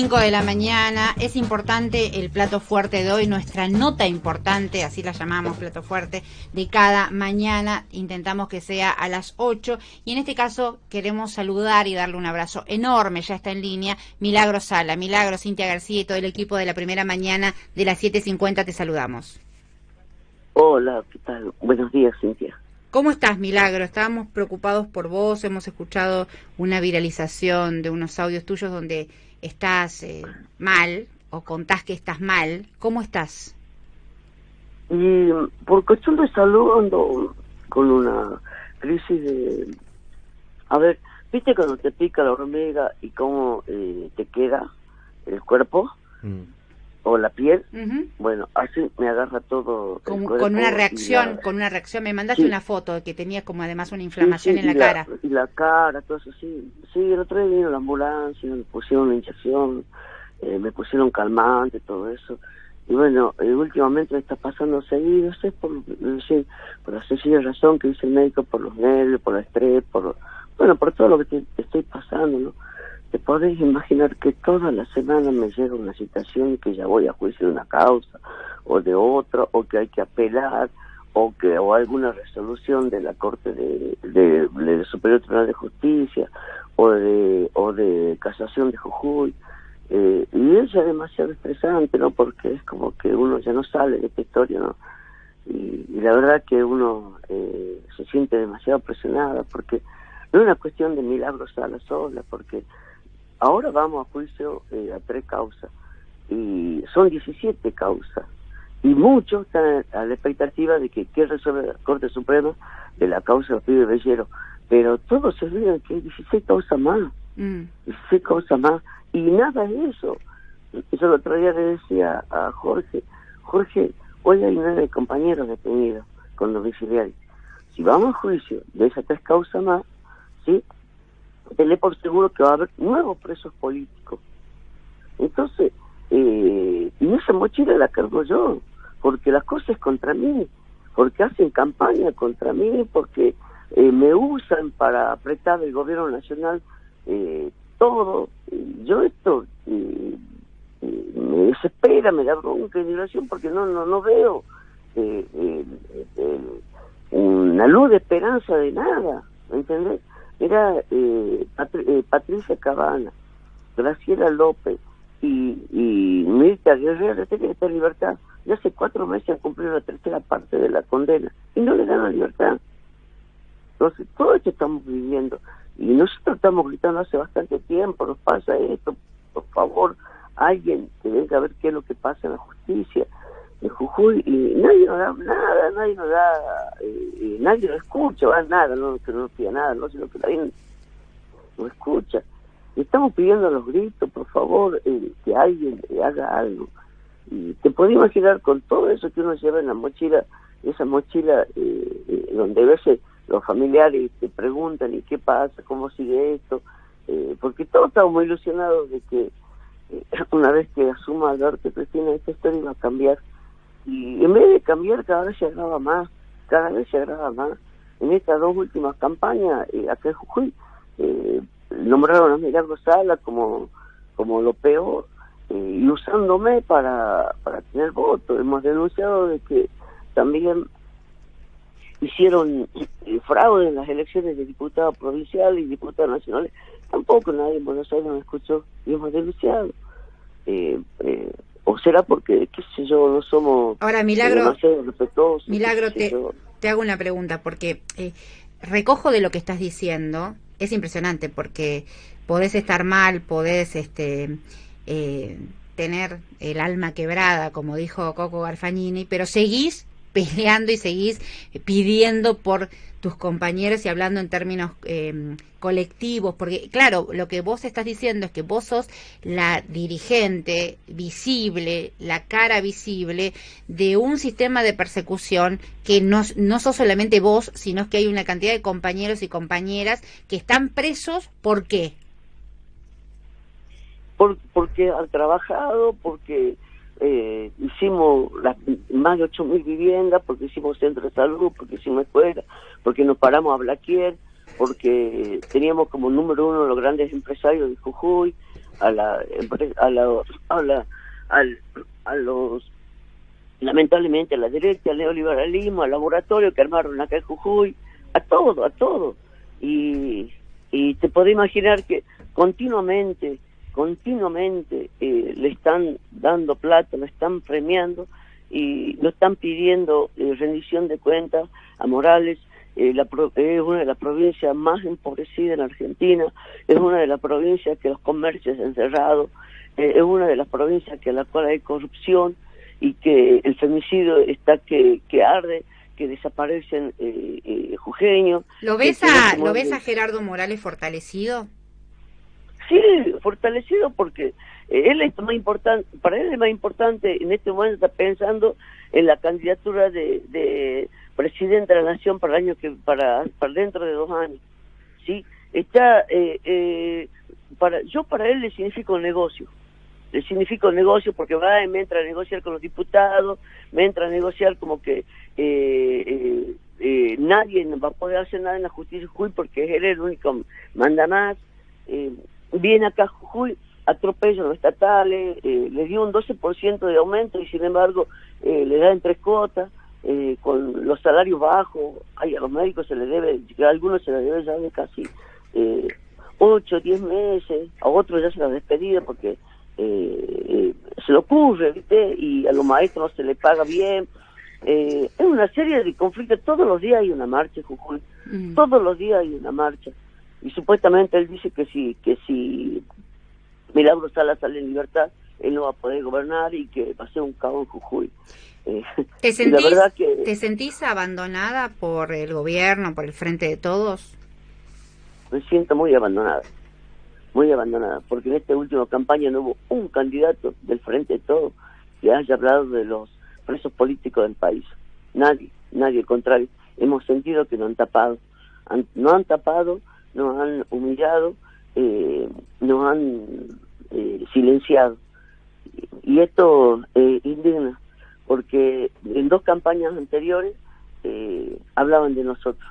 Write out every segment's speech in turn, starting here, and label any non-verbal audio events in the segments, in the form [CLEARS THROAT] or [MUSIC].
5 de la mañana. Es importante el plato fuerte de hoy, nuestra nota importante, así la llamamos plato fuerte, de cada mañana. Intentamos que sea a las 8 y en este caso queremos saludar y darle un abrazo enorme, ya está en línea, Milagro Sala. Milagro, Cintia García y todo el equipo de la primera mañana de las 7.50 te saludamos. Hola, ¿qué tal? Buenos días, Cintia. ¿Cómo estás, Milagro? Estábamos preocupados por vos, hemos escuchado una viralización de unos audios tuyos donde estás eh, mal o contás que estás mal. ¿Cómo estás? Y por cuestión de salud ando con una crisis de... A ver, ¿viste cuando te pica la hormiga y cómo eh, te queda el cuerpo? Mm o la piel, bueno, así me agarra todo. Con, con una reacción, con una reacción. Me mandaste una foto que tenía como además una inflamación en la, cara. y la cara, todo eso, sí. Sí, el otro día vino la ambulancia, me pusieron una inyección, eh, me pusieron calmante, todo eso. Y bueno, eh, últimamente me está pasando seguido, sé por, por la sencilla razón que dice el médico, por los nervios, por el estrés, por, bueno, por todo lo que te estoy pasando, ¿no? Te podés imaginar que toda la semana me llega una situación que ya voy a juicio de una causa o de otra, o que hay que apelar, o que o alguna resolución de la Corte de, de, Superior Tribunal de Justicia, o de, o de casación de Jujuy. Eh, y es ya demasiado estresante, ¿no? Porque es como que uno ya no sale de esta historia, ¿no? Y, la verdad que uno eh, se siente demasiado presionado, porque no es una cuestión de milagros a la sola, porque Ahora vamos a juicio eh, a tres causas y son 17 causas y muchos están a la expectativa de que, que resuelve la Corte Suprema de la causa de Pibe Bellero, pero todos se olvidan que hay 16 causas más, mm. 16 causas más y nada de eso. Eso el otro día le decía a Jorge, Jorge, hoy hay nueve compañeros detenidos con domiciliarios. Si vamos a juicio de esas tres causas más, ¿sí? Tenle por seguro que va a haber nuevos presos políticos. Entonces, eh, y esa mochila la cargo yo, porque las cosas contra mí, porque hacen campaña contra mí, porque eh, me usan para apretar el gobierno nacional eh, todo. Yo esto eh, me desespera, me da bronca y porque no, no, no veo una luz de esperanza de nada, ¿me ¿entendés? Era eh, eh, Patricia Cabana, Graciela López y, y Mirta Guerrero, estar en libertad. Ya hace cuatro meses han cumplido la tercera parte de la condena y no le dan la libertad. Entonces, todo esto estamos viviendo y nosotros estamos gritando hace bastante tiempo, nos pasa esto, por favor, alguien que venga a ver qué es lo que pasa en la justicia Y nadie nos da nada, nadie nos da, eh, nadie nos escucha, va, nada, no, que no nos pida nada, no, sino que nadie nos escucha. Estamos pidiendo a los gritos, por favor, eh, que alguien haga algo. Y te puedes imaginar con todo eso que uno lleva en la mochila, esa mochila eh, eh donde a veces los familiares te preguntan y qué pasa, cómo sigue esto, porque todos estamos ilusionados de que [CLEARS THROAT] una vez que asuma Alberto Cristina esta historia va a cambiar y en vez de cambiar cada vez se agrava más, cada vez se agrava más. En estas dos últimas campañas, eh, acá en Jujuy, eh, nombraron a Milagro Sala como, como lo peor eh, y usándome para, para tener votos. Hemos denunciado de que también hicieron eh, fraude en las elecciones de diputados provinciales y diputados nacionales. Tampoco nadie en Buenos Aires nos escuchó y hemos denunciado. Eh, o será porque, qué sé yo, no somos Ahora, Milagro, Milagro, te, te, hago una pregunta, porque eh, recojo de lo que estás diciendo, es impresionante, porque podés estar mal, podés este, eh, tener el alma quebrada, como dijo Coco Garfagnini, pero seguís peleando y seguís pidiendo por tus compañeros y hablando en términos eh, colectivos, porque claro, lo que vos estás diciendo es que vos sos la dirigente visible, la cara visible de un sistema de persecución que no, no sos solamente vos, sino que hay una cantidad de compañeros y compañeras que están presos, ¿por qué? Por, porque han trabajado, porque eh, hicimos las, más de 8.000 viviendas, porque hicimos centro de salud, porque hicimos escuela, porque nos paramos a Blaquier, porque teníamos como número uno los grandes empresarios de Jujuy, a la a la a la a los lamentablemente a la derecha, al neoliberalismo, al laboratorio que armaron acá en Jujuy, a todo, a todo. Y, y te podés imaginar que continuamente, continuamente eh, le están dando plata, lo están premiando y lo están pidiendo eh, rendición de cuentas a Morales. Eh, la, es una de las provincias más empobrecidas en Argentina, es una de las provincias que los comercios han cerrado, es una de las provincias que en la cual hay corrupción y que el femicidio está que, que arde, que desaparecen eh, eh, jujeños. ¿Lo ves, a, ¿Lo ves a Gerardo Morales fortalecido? Sí, fortalecido porque eh, él es más importante, para él es más importante en este momento está pensando en la candidatura de, de presidente de la nación para el año que para, para dentro de dos años, sí, está eh, eh, para yo para él le significa un negocio, le significa un negocio porque va y me entra a negociar con los diputados, me entra a negociar como que eh, eh, eh, nadie va a poder hacer nada en la justicia porque él es el único manda más. Eh, viene acá Jujuy, atropella a los estatales, eh, le dio un 12% de aumento y sin embargo eh, le da en tres cuotas. Eh, con los salarios bajos, ay, a los médicos se les debe, a algunos se les debe ya de casi eh, 8, 10 meses, a otros ya se los despedido porque eh, se le ocurre, ¿viste? Y a los maestros no se les paga bien. Eh, es una serie de conflictos. Todos los días hay una marcha, Jujuy. Mm. Todos los días hay una marcha. Y supuestamente él dice que si, que si Milagro Sala sale en libertad, él no va a poder gobernar y que va a ser un caos en Jujuy. Eh, ¿Te, sentís, verdad que, ¿Te sentís abandonada por el gobierno, por el frente de todos? Me siento muy abandonada muy abandonada, porque en esta última campaña no hubo un candidato del Frente de Todo que haya hablado de los presos políticos del país. Nadie, nadie, al contrario. Hemos sentido que no han tapado. no han tapado, nos han humillado, eh, nos han eh, silenciado. Y esto eh, indigna, porque en dos campañas anteriores eh, hablaban de nosotros,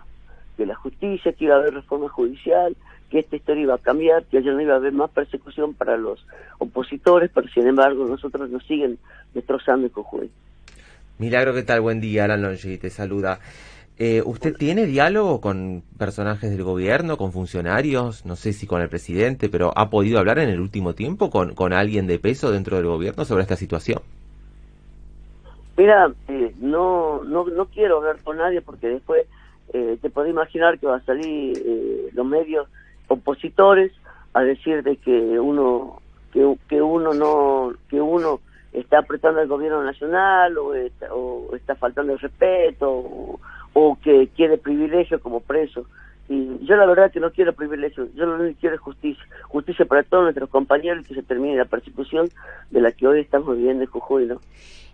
de la justicia, que iba a haber reforma judicial, que esta historia iba a cambiar, que ya no iba a haber más persecución para los opositores, pero sin embargo nosotros nos siguen destrozando el Jujuy. Milagro, ¿qué tal? Buen día, Alan te saluda. Eh, ¿Usted tiene diálogo con personajes del gobierno, con funcionarios? No sé si con el presidente, pero ¿ha podido hablar en el último tiempo con, con alguien de peso dentro del gobierno sobre esta situación? Mira, eh, no, no, no quiero hablar con nadie porque después eh, te puedo imaginar que va a salir eh, los medios opositores a decir de que uno que, que uno no que uno está apretando al gobierno nacional o está, o está faltando el respeto o, que quiere privilegio como preso y yo la verdad que no quiero privilegio yo lo único que quiero es justicia justicia para todos nuestros compañeros y que se termine la persecución de la que hoy estamos viviendo en Jujuy ¿no?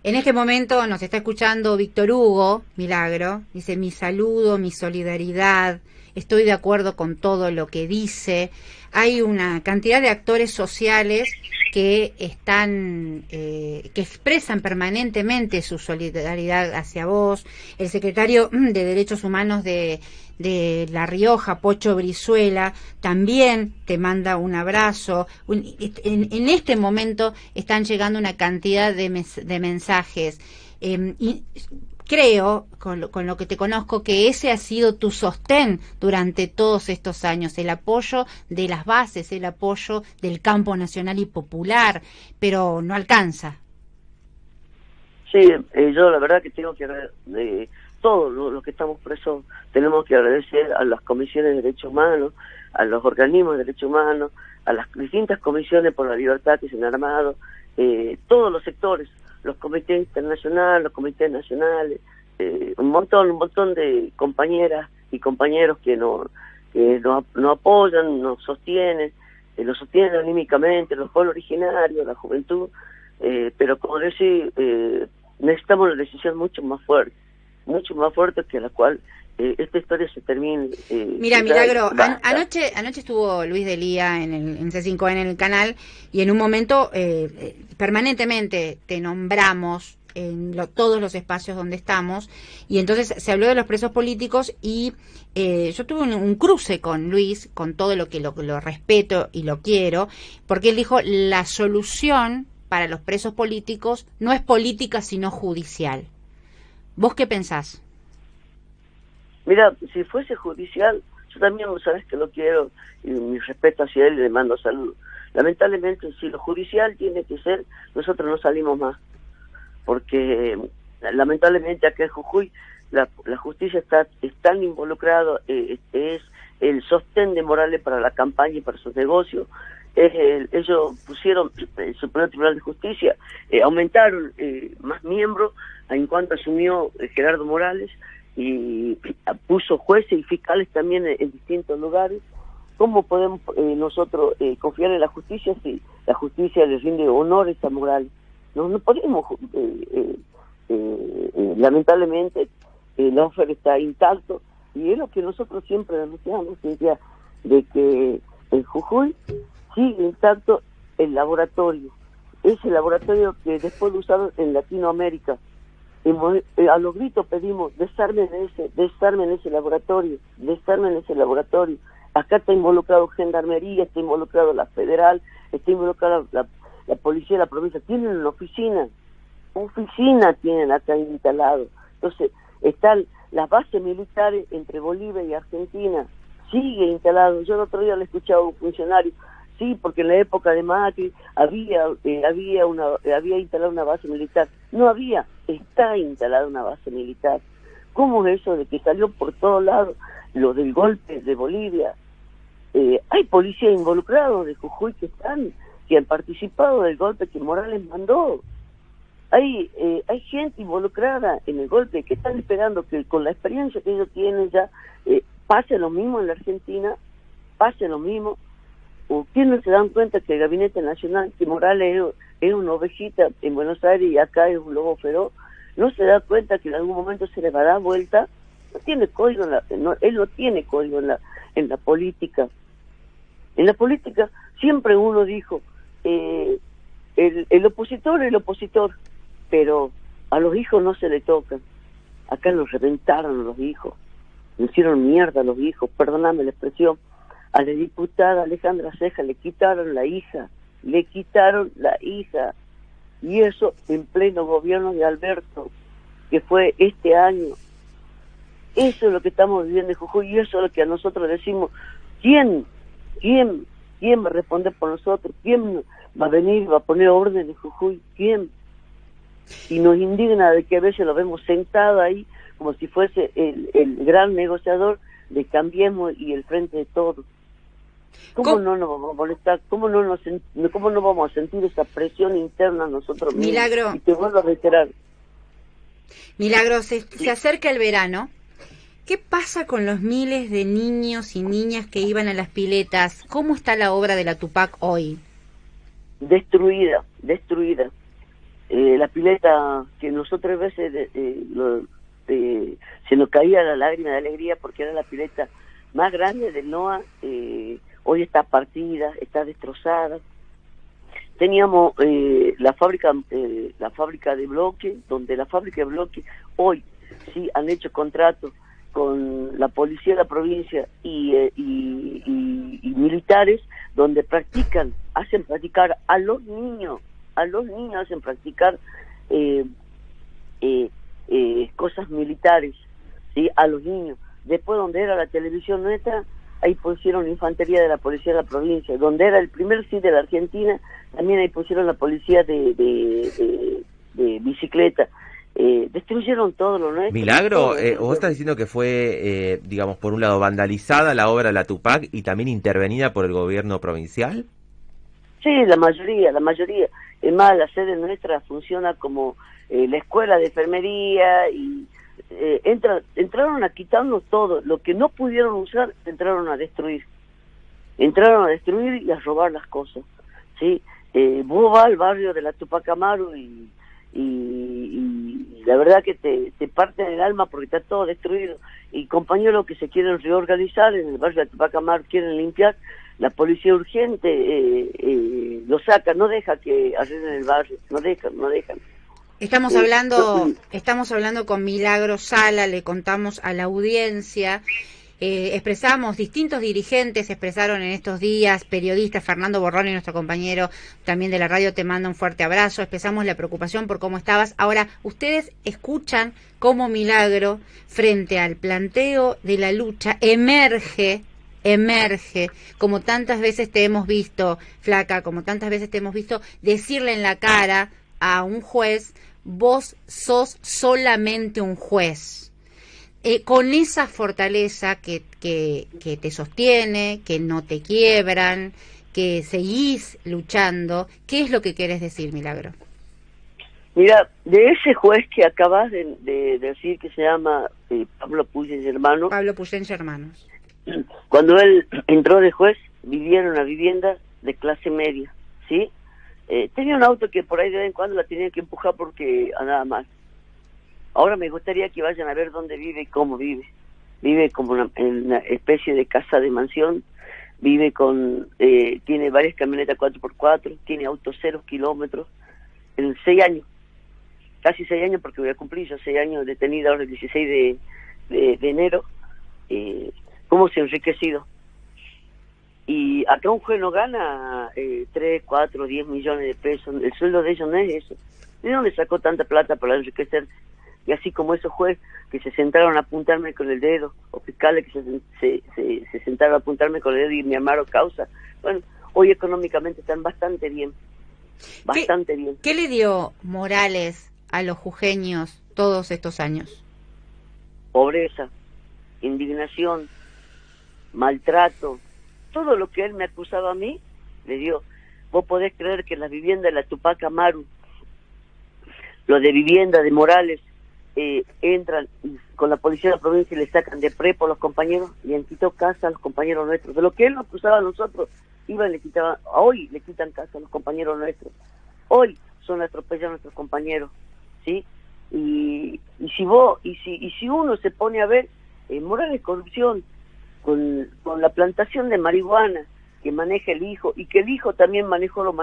En este momento nos está escuchando Víctor Hugo Milagro dice mi saludo mi solidaridad estoy de acuerdo con todo lo que dice. Hay una cantidad de actores sociales que están, eh, que expresan permanentemente su solidaridad hacia vos. El secretario de Derechos Humanos de, de La Rioja, Pocho Brizuela, también te manda un abrazo. en, este momento están llegando una cantidad de, de mensajes. Eh, creo, con lo, que te conozco, que ese ha sido tu sostén durante todos estos años, el apoyo de las bases, el apoyo del campo nacional y popular, pero no alcanza. Sí, eh, yo la verdad que tengo que de todos los que estamos presos tenemos que agradecer a las comisiones de derechos humanos, a los organismos de derechos humanos, a las distintas comisiones por la libertad que se han armado, eh, todos los sectores los comités internacionales, los comités nacionales, eh, un montón, un montón de compañeras y compañeros que nos que no, no apoyan, nos sostienen, eh, nos sostienen anímicamente, los pueblos originarios, la juventud, eh, pero como decía, eh, necesitamos una decisión mucho más fuerte, mucho más fuerte que la cual eh, esta historia se termine. Eh, Mira, Milagro, anoche anoche estuvo Luis Delía en, el, en C5 en el canal y en un momento eh, permanentemente te nombramos en todos los espacios donde estamos, y entonces se habló de los presos políticos y eh, yo tuve un, cruce con Luis, con todo lo que lo, lo respeto y lo quiero, porque él dijo, la solución para los presos políticos no es política, sino judicial. ¿Vos qué pensás? Mira, si fuese judicial, yo también sabes que lo quiero y mi respeto hacia él y le mando salud. Lamentablemente, si lo judicial tiene que ser, nosotros no salimos más. Porque lamentablemente acá en Jujuy la, justicia está tan involucrada, eh, es el sostén de Morales para la campaña y para sus negocios. Ellos pusieron el Supremo Tribunal de Justicia, eh, aumentaron eh, más miembros en cuanto asumió Gerardo Morales y puso jueces y fiscales también en, distintos lugares. ¿Cómo podemos eh, nosotros eh, confiar en la justicia si la justicia le rinde honores a Morales? No, no podemos, eh, lamentablemente, el offer está intacto y es lo que nosotros siempre denunciamos, de que en Jujuy sigue intacto el laboratorio, ese laboratorio que después lo usaron en Latinoamérica, eh, a los gritos pedimos desarmen ese, desarmen ese laboratorio, desarmen ese laboratorio. Acá está involucrado Gendarmería, está involucrado la Federal, está involucrada la, Policía de la provincia. Tienen una oficina, oficina tienen acá instalado. Entonces, están las bases militares entre Bolivia y Argentina, sigue instalado. Yo el otro día le escuchaba a un funcionario, sí, porque en la época de Macri había, eh, había, una, había instalado una base militar. No había, está instalada una base militar. ¿Cómo es eso de que salió por todos lados lo del golpe de Bolivia? Eh, hay policías involucrados de Jujuy que están, que han participado del golpe que Morales mandó. Hay, eh, hay gente involucrada en el golpe que están esperando que con la experiencia que ellos tienen ya eh, pase lo mismo en la Argentina, pase lo mismo. ¿O no se dan cuenta que el Gabinete Nacional, que Morales es una ovejita en Buenos Aires y acá es un lobo feroz, no se da cuenta que en algún momento se le va a dar vuelta, no tiene código, en la, él no tiene código en la, en la política. En la política siempre uno dijo, eh, el, el opositor el opositor, pero a los hijos no se le tocan. Acá los reventaron los hijos, le hicieron mierda a los hijos, perdóname la expresión. A la diputada Alejandra Ceja le quitaron la hija, le quitaron la hija. Y eso en pleno gobierno de Alberto, que fue este año. Eso es lo que estamos viviendo en Jujuy y eso es lo que a nosotros decimos, ¿quién, quién, quién va a responder por nosotros? ¿Quién va a venir, va a poner orden en Jujuy? ¿Quién? Y nos indigna de que a veces lo vemos sentado ahí como si fuese el, el gran negociador de Cambiemos y el frente de todos. ¿Cómo, no nos vamos a molestar? ¿Cómo no, nos, ¿Cómo no vamos a sentir esa presión interna nosotros mismos? Milagro. Y te vuelvo a reiterar. Milagro, se, se acerca el verano. ¿Qué pasa con los miles de niños y niñas que iban a las piletas? ¿Cómo está la obra de la Tupac hoy? Destruida, destruida. Eh, la pileta que nosotros a veces eh, se nos caía la lágrima de alegría porque era la pileta más grande del NOA eh, hoy está partida, está destrozada. Teníamos eh, la fábrica eh, la fábrica de bloque, donde la fábrica de bloque hoy sí han hecho contratos con la policía de la provincia y, eh, militares, donde practican, hacen practicar a los niños, a los niños hacen practicar cosas militares, sí, a los niños. Después donde era la televisión nuestra, ahí pusieron infantería de la policía de la provincia, donde era el primer sitio de la Argentina, también ahí pusieron la policía de, de, bicicleta. Eh, destruyeron todo lo nuestro. Milagro, eh, vos estás diciendo que fue, eh, digamos, por un lado vandalizada la obra de la Tupac y también intervenida por el gobierno provincial. Sí, la mayoría, la mayoría. Es más, la sede nuestra funciona como la escuela de enfermería y eh, entraron a quitarnos todo, lo que no pudieron usar, entraron a destruir. Entraron a destruir y a robar las cosas. ¿sí? Eh, vos vas al barrio de la Tupac Amaru y, la verdad que te, te parte el alma porque está todo destruido. Y compañeros que se quieren reorganizar en el barrio de la Tupac Amaru, quieren limpiar, la policía urgente eh, eh, lo saca, no deja que arreglen el barrio, no dejan, no dejan. Estamos hablando, [CLEARS THROAT] estamos hablando con Milagro Sala, le contamos a la audiencia, eh, expresamos, distintos dirigentes expresaron en estos días, periodistas, Fernando Borrón y nuestro compañero también de la radio te manda un fuerte abrazo, expresamos la preocupación por cómo estabas. Ahora, ustedes escuchan cómo Milagro, frente al planteo de la lucha, emerge emerge, como tantas veces te hemos visto, flaca, como tantas veces te hemos visto, decirle en la cara a un juez, vos sos solamente un juez. Eh, con esa fortaleza que, que, que te sostiene, que no te quiebran, que seguís luchando, ¿qué es lo que quieres decir, Milagro? Mira, de ese juez que acabas de, de decir que se llama eh, Pablo Puyen hermano, Pablo Puyenche, hermanos. cuando él entró de juez, vivía en una vivienda de clase media, ¿sí? Eh, tenía un auto que por ahí de vez en cuando la tenía que empujar porque andaba mal. Ahora me gustaría que vayan a ver dónde vive y cómo vive. Vive como una, en una especie de casa de mansión, vive con, eh, tiene varias camionetas 4x4, tiene autos cero kilómetros, en seis años, casi seis años porque voy a cumplir yo seis años detenida ahora el 16 de, de, de enero, eh, cómo se ha enriquecido. Y acá un juez no gana eh, 3, 4, 10 millones de pesos. El sueldo de ellos no es eso. ¿De dónde sacó tanta plata para enriquecerse? Y así como esos jueces que se sentaron a apuntarme con el dedo, o fiscales que se, se, se, se sentaron a apuntarme con el dedo y me armaron causa. Bueno, hoy económicamente están bastante bien. Bastante ¿Qué, bien. ¿Qué le dio Morales a los jujeños todos estos años? Pobreza, indignación, maltrato, todo lo que él me acusaba a mí, le dio. Vos podés creer que la vivienda de la Tupac Amaru, lo de vivienda de Morales, eh, entran con la policía de la provincia y le sacan de prepo a los compañeros y han quitado casa a los compañeros nuestros. De lo que él nos acusaba a nosotros, iban le quitaban, hoy le quitan casa a los compañeros nuestros. Hoy son atropellados nuestros compañeros, ¿sí? Y, y si vos, y si, y si uno se pone a ver, eh, Morales corrupción, con, la plantación de marihuana que maneja el hijo y que el hijo también manejó los,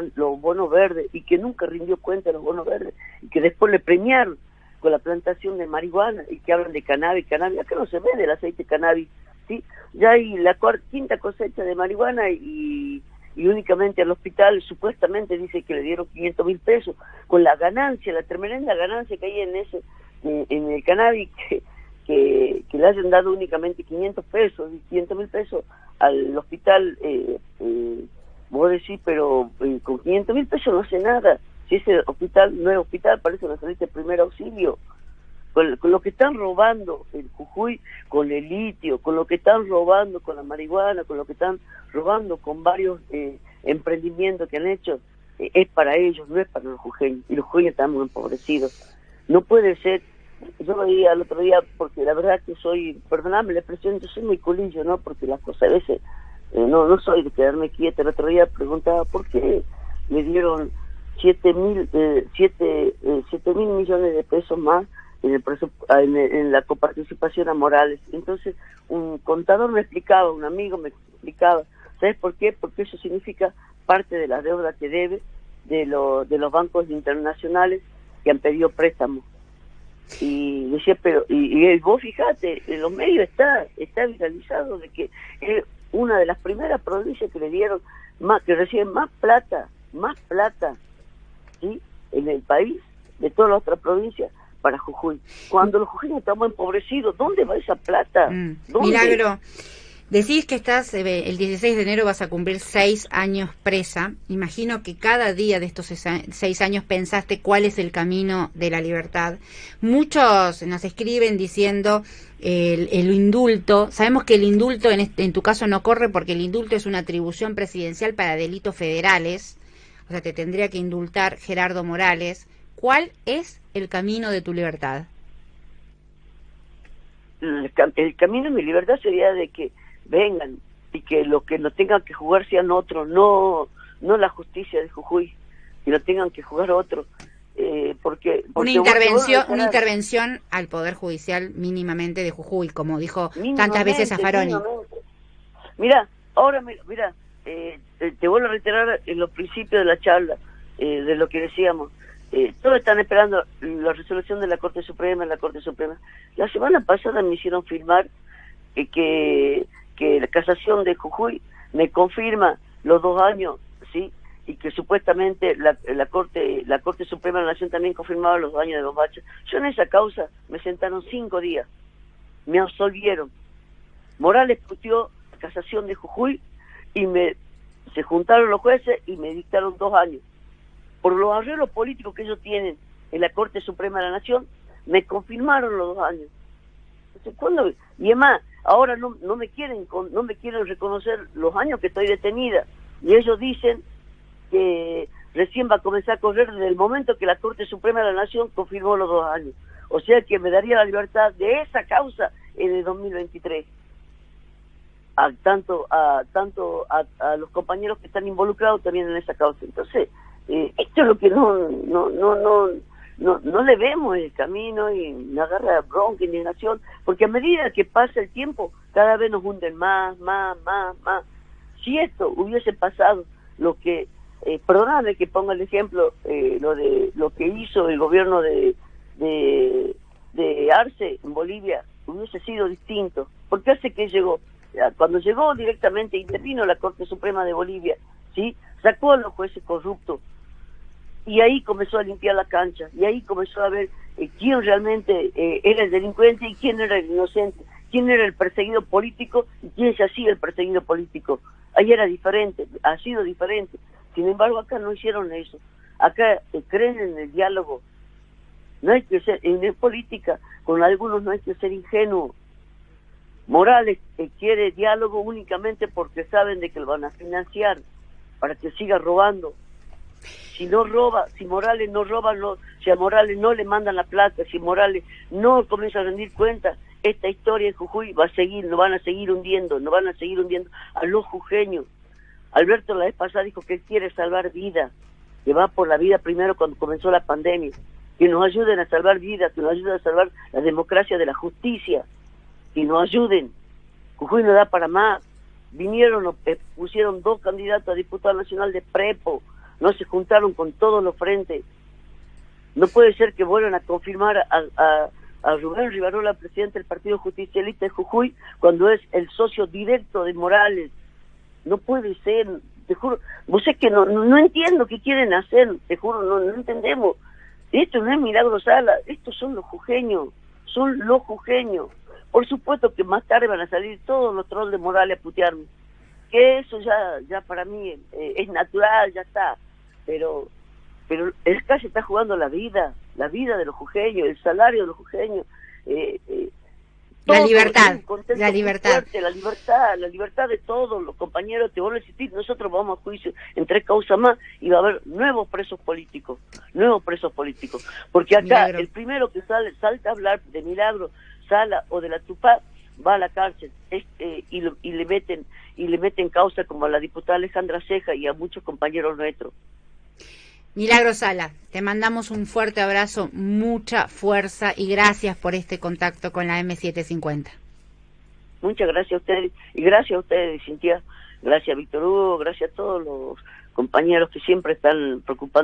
bonos verdes y que nunca rindió cuenta de los bonos verdes y que después le premiaron con la plantación de marihuana y que hablan de cannabis, cannabis, acá no se vende el aceite cannabis, ¿sí? Ya hay la quinta cosecha de marihuana y, únicamente al hospital supuestamente dice que le dieron 500 mil pesos con la ganancia, la tremenda ganancia que hay en ese en el cannabis [LAUGHS] que, que, que, le hayan dado únicamente 500 pesos y 500 mil pesos al hospital, eh, eh, vos decís, pero eh, con 500 mil pesos no hace nada. Si ese hospital no es hospital, parece una salida de primer auxilio. Con, lo que están robando el Jujuy, con el litio, con lo que están robando con la marihuana, con lo que están robando con varios eh, emprendimientos que han hecho, eh, es para ellos, no es para los jujeños. Y los jujeños están muy empobrecidos. No puede ser yo veía el otro día porque la verdad que soy, perdonadme la expresión, yo soy muy culillo, ¿no? Porque las cosas a veces, eh, no no soy de quedarme quieta. El otro día preguntaba por qué le dieron siete mil, eh, siete, eh, siete mil millones de pesos más en, el en, en la coparticipación a Morales. Entonces, un contador me explicaba, un amigo me explicaba, ¿sabes por qué? Porque eso significa parte de la deuda que debe de, lo, de los bancos internacionales que han pedido préstamos y decía pero y, y, vos fijate en los medios está está viralizado de que es una de las primeras provincias que le dieron más que reciben más plata más plata sí en el país de todas las otras provincias para Jujuy. Cuando los jujeños estamos empobrecidos dónde va esa plata mm. milagro Decís que estás, eh, el 16 de enero vas a cumplir seis años presa. Imagino que cada día de estos seis años pensaste cuál es el camino de la libertad. Muchos nos escriben diciendo el, indulto. Sabemos que el indulto en, este, en tu caso no corre porque el indulto es una atribución presidencial para delitos federales. O sea, te tendría que indultar Gerardo Morales. ¿Cuál es el camino de tu libertad? El, el camino de mi libertad sería de que vengan y que lo que no tengan que jugar sean otros, no no la justicia de Jujuy, que lo tengan que jugar otros. Eh, porque, porque, una intervención una intervención al poder judicial mínimamente de Jujuy como dijo tantas veces Zaffaroni mira ahora mira eh, te vuelvo a reiterar en los principios de la charla eh, de lo que decíamos eh, todos están esperando la resolución de la Corte Suprema, la Corte Suprema. La semana pasada me hicieron firmar que, que la casación de Jujuy me confirma los dos años, ¿sí? Y que supuestamente la, la Corte la Corte Suprema de la Nación también confirmaba los dos años de los baches. Yo en esa causa me sentaron cinco días, me absolvieron. Morales puteó casación de Jujuy y me se juntaron los jueces y me dictaron dos años por los arreglos políticos que ellos tienen en la Corte Suprema de la Nación, me confirmaron los dos años. Entonces, ¿cuándo? Y es más, ahora no, no me quieren no me quieren reconocer los años que estoy detenida y ellos dicen que recién va a comenzar a correr desde el momento que la Corte Suprema de la Nación confirmó los dos años. O sea que me daría la libertad de esa causa en el 2023. A tanto a tanto a, a los compañeros que están involucrados también en esa causa. Entonces, eh, esto es lo que no, no, no, no, no, no le vemos el camino y me agarra bronca, indignación, porque a medida que pasa el tiempo, cada vez nos hunden más, más, más, más. Si esto hubiese pasado, lo que, eh, que ponga el ejemplo, eh, lo de lo que hizo el gobierno de, de, de Arce en Bolivia, hubiese sido distinto. porque hace que llegó? Cuando llegó directamente, intervino la Corte Suprema de Bolivia, ¿sí? Sacó a los jueces corruptos, y ahí comenzó a limpiar la cancha, y ahí comenzó a ver eh, quién realmente eh, era el delincuente y quién era el inocente, quién era el perseguido político y quién se hacía el perseguido político. Ahí era diferente, ha sido diferente. Sin embargo, acá no hicieron eso. Acá eh, creen en el diálogo. No hay que ser, en política, con algunos no hay que ser ingenuo. Morales quiere diálogo únicamente porque saben de que lo van a financiar para que siga robando si no roba, si Morales no roba, si a Morales no le mandan la plata, si Morales no comienza a rendir cuentas, esta historia de Jujuy va a seguir, nos van a seguir hundiendo, nos van a seguir hundiendo a los jujeños. Alberto la vez pasada dijo que él quiere salvar vidas, que va por la vida primero cuando comenzó la pandemia, que nos ayuden a salvar vidas, que nos ayuden a salvar la democracia de la justicia, que nos ayuden. Jujuy no da para más. Vinieron, eh, pusieron dos candidatos a diputado nacional de Prepo, no se juntaron con todos los frentes. No puede ser que vuelvan a confirmar a, a, Rubén Rivarola, presidente del Partido Justicialista de Jujuy, cuando es el socio directo de Morales. No puede ser, te juro. Vos es que no, no entiendo qué quieren hacer, te juro, no, no entendemos. Esto no es Milagro Sala, estos son los jujeños, son los jujeños. Por supuesto que más tarde van a salir todos los trolls de Morales a putearme. Que eso ya, ya para mí eh, es natural, ya está pero pero el se está jugando la vida, la vida de los jujeños, el salario de los jujeños. Eh, eh, la libertad, la libertad. la libertad, la libertad de todos los compañeros, te vuelvo a insistir, nosotros vamos a juicio en tres causas más y va a haber nuevos presos políticos, nuevos presos políticos. Porque acá el primero que sale, salta a hablar de Milagro, Sala o de la Tupá, va a la cárcel eh, y, y le meten y le meten causa como a la diputada Alejandra Ceja y a muchos compañeros nuestros. Milagro Sala, te mandamos un fuerte abrazo, mucha fuerza y gracias por este contacto con la M750. Muchas gracias a ustedes y gracias a ustedes, Cintia. Gracias Víctor Hugo, gracias a todos los compañeros que siempre están preocupando.